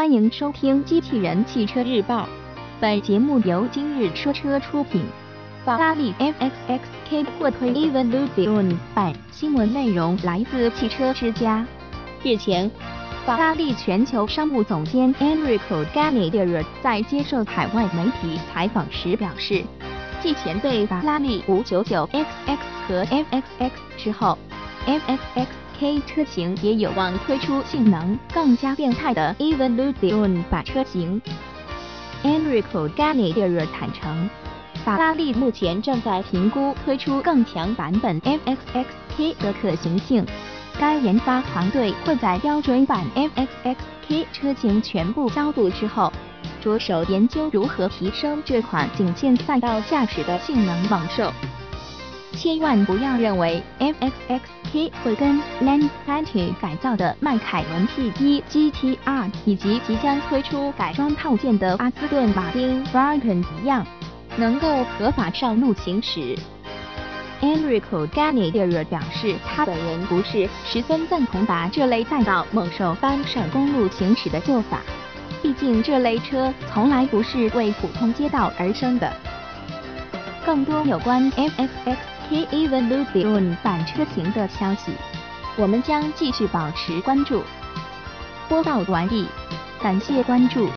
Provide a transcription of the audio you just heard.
欢迎收听《机器人汽车日报》，本节目由今日说车出品。法拉利 FXXK 破推 Evolution 版，新闻内容来自汽车之家。日前，法拉利全球商务总监 Enrico Gagliardi 在接受海外媒体采访时表示，继前辈法拉利 599XX 和 FXX 之后，FXX K 车型也有望推出性能更加变态的 Evolution 版车型。Enrico Gagliardi 坦诚，法拉利目前正在评估推出更强版本 FXX K 的可行性。该研发团队会在标准版 FXX K 车型全部交付之后，着手研究如何提升这款仅限赛道驾驶的性能猛兽。千万不要认为 FXXK 会跟 Lamborghini 改造的迈凯伦 P1 GTR 以及即将推出改装套件的阿斯顿马丁 Falcon 一样，能够合法上路行驶。Enrico Gagliardi 表示，他本人不是十分赞同把这类赛道猛兽搬上公路行驶的做法，毕竟这类车从来不是为普通街道而生的。更多有关 FXX K Evolution 版车型的消息，我们将继续保持关注。播报完毕，感谢关注。